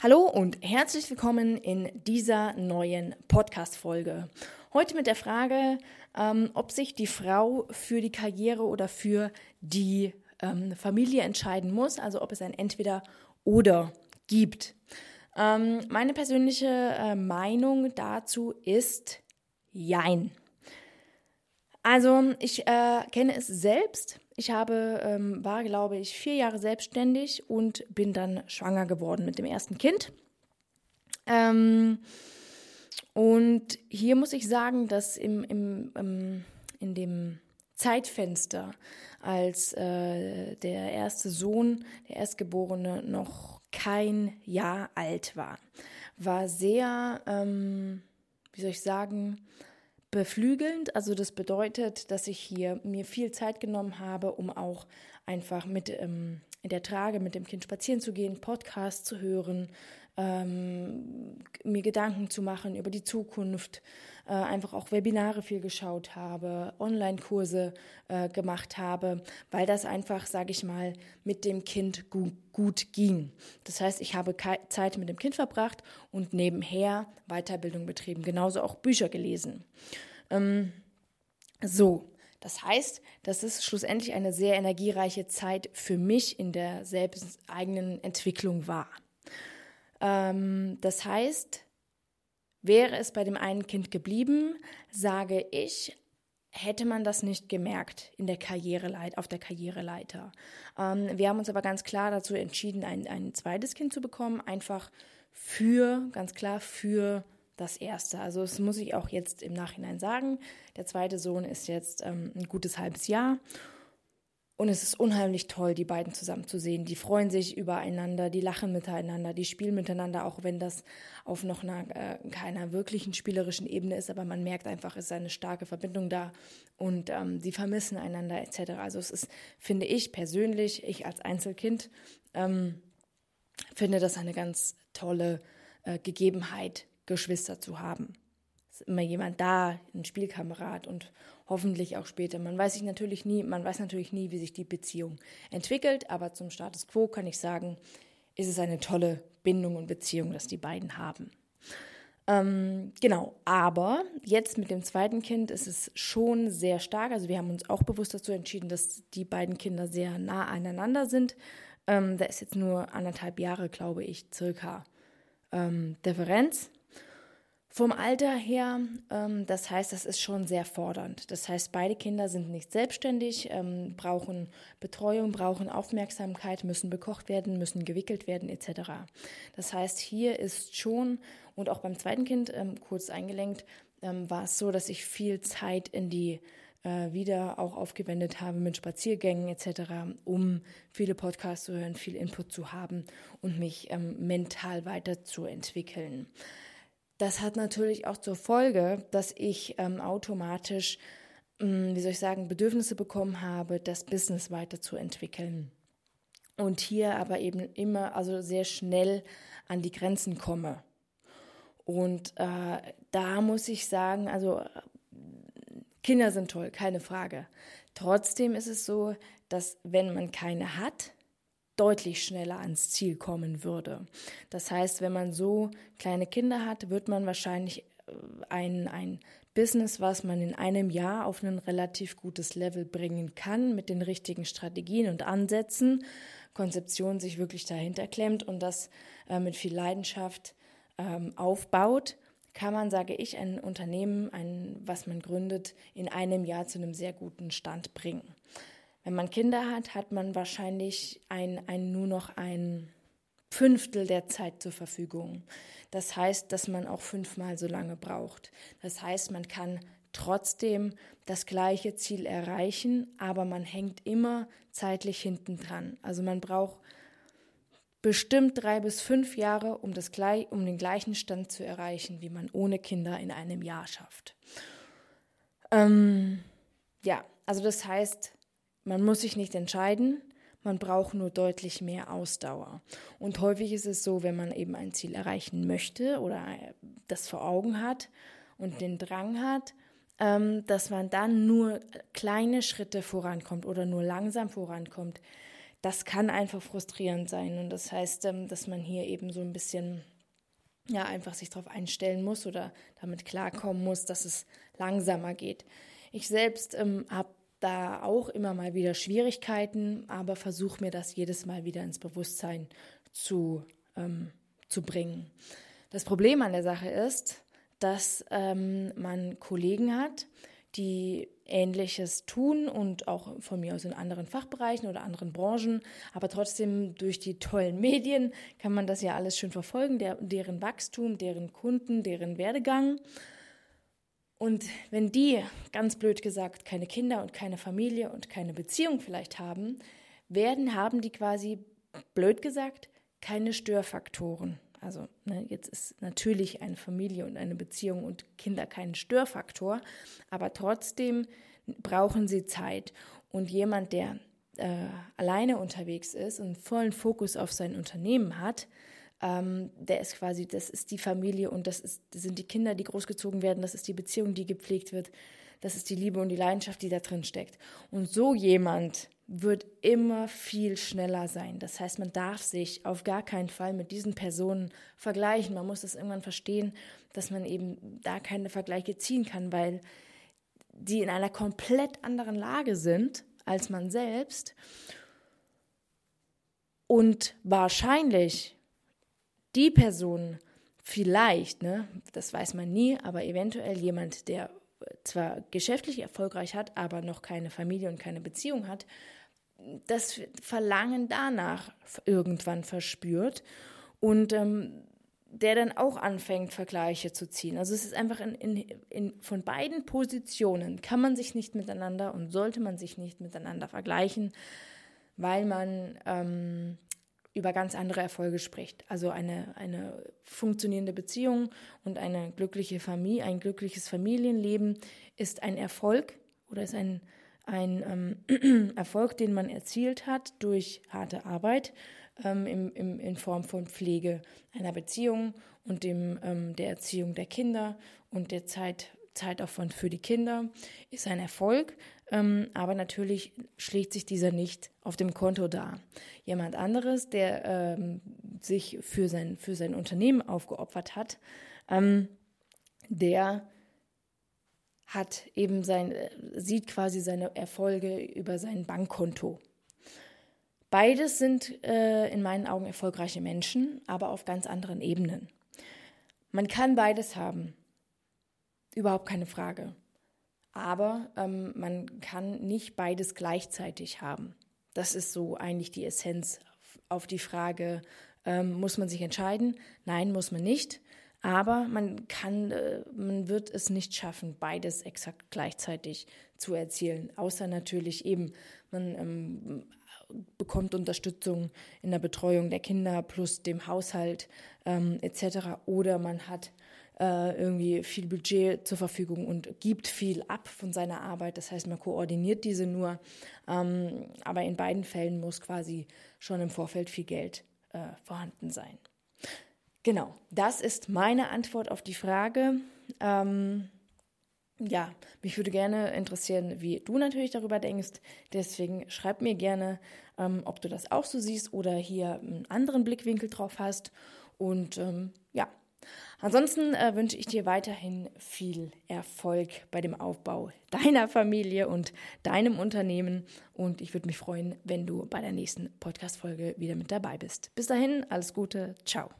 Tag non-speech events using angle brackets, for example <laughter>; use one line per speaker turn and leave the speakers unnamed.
Hallo und herzlich willkommen in dieser neuen Podcast-Folge. Heute mit der Frage, ähm, ob sich die Frau für die Karriere oder für die ähm, Familie entscheiden muss, also ob es ein Entweder oder gibt. Ähm, meine persönliche äh, Meinung dazu ist Jein. Also ich äh, kenne es selbst. Ich habe, ähm, war, glaube ich, vier Jahre selbstständig und bin dann schwanger geworden mit dem ersten Kind. Ähm, und hier muss ich sagen, dass im, im, im in dem Zeitfenster, als äh, der erste Sohn, der Erstgeborene, noch kein Jahr alt war, war sehr, ähm, wie soll ich sagen, beflügelnd. Also das bedeutet, dass ich hier mir viel Zeit genommen habe, um auch einfach mit ähm, in der Trage mit dem Kind spazieren zu gehen, Podcasts zu hören, ähm, mir Gedanken zu machen über die Zukunft, äh, einfach auch Webinare viel geschaut habe, Online-Kurse äh, gemacht habe, weil das einfach, sage ich mal, mit dem Kind gut, gut ging. Das heißt, ich habe Zeit mit dem Kind verbracht und nebenher Weiterbildung betrieben, genauso auch Bücher gelesen. Ähm, so, das heißt, das ist schlussendlich eine sehr energiereiche Zeit für mich in der selbst eigenen Entwicklung war. Ähm, das heißt, wäre es bei dem einen Kind geblieben, sage ich, hätte man das nicht gemerkt in der Karriereleit, auf der Karriereleiter. Ähm, wir haben uns aber ganz klar dazu entschieden, ein, ein zweites Kind zu bekommen, einfach für, ganz klar für das erste. Also das muss ich auch jetzt im Nachhinein sagen. Der zweite Sohn ist jetzt ähm, ein gutes halbes Jahr und es ist unheimlich toll, die beiden zusammen zu sehen. Die freuen sich übereinander, die lachen miteinander, die spielen miteinander, auch wenn das auf noch einer, äh, keiner wirklichen spielerischen Ebene ist. Aber man merkt einfach, es ist eine starke Verbindung da und ähm, sie vermissen einander etc. Also es ist, finde ich persönlich, ich als Einzelkind, ähm, finde das eine ganz tolle äh, Gegebenheit, Geschwister zu haben immer jemand da, ein Spielkamerad und hoffentlich auch später. Man weiß sich natürlich nie, man weiß natürlich nie, wie sich die Beziehung entwickelt, aber zum Status quo kann ich sagen, ist es eine tolle Bindung und Beziehung, dass die beiden haben. Ähm, genau, aber jetzt mit dem zweiten Kind ist es schon sehr stark. Also wir haben uns auch bewusst dazu entschieden, dass die beiden Kinder sehr nah aneinander sind. Ähm, da ist jetzt nur anderthalb Jahre, glaube ich, circa ähm, Differenz. Vom Alter her, ähm, das heißt, das ist schon sehr fordernd. Das heißt, beide Kinder sind nicht selbstständig, ähm, brauchen Betreuung, brauchen Aufmerksamkeit, müssen bekocht werden, müssen gewickelt werden etc. Das heißt, hier ist schon, und auch beim zweiten Kind ähm, kurz eingelenkt, ähm, war es so, dass ich viel Zeit in die äh, wieder auch aufgewendet habe mit Spaziergängen etc., um viele Podcasts zu hören, viel Input zu haben und mich ähm, mental weiterzuentwickeln. Das hat natürlich auch zur Folge, dass ich ähm, automatisch, ähm, wie soll ich sagen, Bedürfnisse bekommen habe, das Business weiterzuentwickeln. Und hier aber eben immer, also sehr schnell an die Grenzen komme. Und äh, da muss ich sagen, also Kinder sind toll, keine Frage. Trotzdem ist es so, dass wenn man keine hat, deutlich schneller ans Ziel kommen würde. Das heißt, wenn man so kleine Kinder hat, wird man wahrscheinlich äh, ein, ein Business, was man in einem Jahr auf ein relativ gutes Level bringen kann, mit den richtigen Strategien und Ansätzen, Konzeption sich wirklich dahinter klemmt und das äh, mit viel Leidenschaft ähm, aufbaut, kann man, sage ich, ein Unternehmen, ein, was man gründet, in einem Jahr zu einem sehr guten Stand bringen. Wenn man Kinder hat, hat man wahrscheinlich ein, ein, nur noch ein Fünftel der Zeit zur Verfügung. Das heißt, dass man auch fünfmal so lange braucht. Das heißt, man kann trotzdem das gleiche Ziel erreichen, aber man hängt immer zeitlich hinten dran. Also man braucht bestimmt drei bis fünf Jahre, um, das, um den gleichen Stand zu erreichen, wie man ohne Kinder in einem Jahr schafft. Ähm, ja, also das heißt, man muss sich nicht entscheiden, man braucht nur deutlich mehr Ausdauer. Und häufig ist es so, wenn man eben ein Ziel erreichen möchte oder das vor Augen hat und den Drang hat, ähm, dass man dann nur kleine Schritte vorankommt oder nur langsam vorankommt, das kann einfach frustrierend sein. Und das heißt, ähm, dass man hier eben so ein bisschen ja einfach sich darauf einstellen muss oder damit klarkommen muss, dass es langsamer geht. Ich selbst ähm, habe da auch immer mal wieder Schwierigkeiten, aber versuche mir das jedes Mal wieder ins Bewusstsein zu, ähm, zu bringen. Das Problem an der Sache ist, dass ähm, man Kollegen hat, die Ähnliches tun und auch von mir aus in anderen Fachbereichen oder anderen Branchen, aber trotzdem durch die tollen Medien kann man das ja alles schön verfolgen, der, deren Wachstum, deren Kunden, deren Werdegang. Und wenn die, ganz blöd gesagt, keine Kinder und keine Familie und keine Beziehung vielleicht haben, werden, haben die quasi, blöd gesagt, keine Störfaktoren. Also ne, jetzt ist natürlich eine Familie und eine Beziehung und Kinder kein Störfaktor, aber trotzdem brauchen sie Zeit. Und jemand, der äh, alleine unterwegs ist und vollen Fokus auf sein Unternehmen hat, ähm, der ist quasi, das ist die Familie und das, ist, das sind die Kinder, die großgezogen werden, das ist die Beziehung, die gepflegt wird, das ist die Liebe und die Leidenschaft, die da drin steckt. Und so jemand wird immer viel schneller sein. Das heißt, man darf sich auf gar keinen Fall mit diesen Personen vergleichen. Man muss das irgendwann verstehen, dass man eben da keine Vergleiche ziehen kann, weil die in einer komplett anderen Lage sind als man selbst. Und wahrscheinlich die Person vielleicht, ne, das weiß man nie, aber eventuell jemand, der zwar geschäftlich erfolgreich hat, aber noch keine Familie und keine Beziehung hat, das Verlangen danach irgendwann verspürt und ähm, der dann auch anfängt, Vergleiche zu ziehen. Also es ist einfach in, in, in, von beiden Positionen kann man sich nicht miteinander und sollte man sich nicht miteinander vergleichen, weil man ähm, über ganz andere Erfolge spricht. Also eine, eine funktionierende Beziehung und eine glückliche Familie, ein glückliches Familienleben ist ein Erfolg oder ist ein, ein ähm, <clears throat> Erfolg, den man erzielt hat durch harte Arbeit ähm, im, im, in Form von Pflege einer Beziehung und dem, ähm, der Erziehung der Kinder und der Zeit, Zeitaufwand für die Kinder ist ein Erfolg, ähm, aber natürlich schlägt sich dieser nicht auf dem Konto dar. Jemand anderes, der ähm, sich für sein, für sein Unternehmen aufgeopfert hat, ähm, der hat eben sein, sieht quasi seine Erfolge über sein Bankkonto. Beides sind äh, in meinen Augen erfolgreiche Menschen, aber auf ganz anderen Ebenen. Man kann beides haben. Überhaupt keine Frage. Aber ähm, man kann nicht beides gleichzeitig haben. Das ist so eigentlich die Essenz auf die Frage, ähm, muss man sich entscheiden? Nein, muss man nicht. Aber man kann, äh, man wird es nicht schaffen, beides exakt gleichzeitig zu erzielen. Außer natürlich eben, man ähm, bekommt Unterstützung in der Betreuung der Kinder plus dem Haushalt ähm, etc. Oder man hat äh, irgendwie viel Budget zur Verfügung und gibt viel ab von seiner Arbeit. Das heißt, man koordiniert diese nur. Ähm, aber in beiden Fällen muss quasi schon im Vorfeld viel Geld äh, vorhanden sein. Genau, das ist meine Antwort auf die Frage. Ähm, ja, mich würde gerne interessieren, wie du natürlich darüber denkst. Deswegen schreib mir gerne, ähm, ob du das auch so siehst oder hier einen anderen Blickwinkel drauf hast. Und ähm, ja, Ansonsten äh, wünsche ich dir weiterhin viel Erfolg bei dem Aufbau deiner Familie und deinem Unternehmen. Und ich würde mich freuen, wenn du bei der nächsten Podcast-Folge wieder mit dabei bist. Bis dahin, alles Gute, ciao.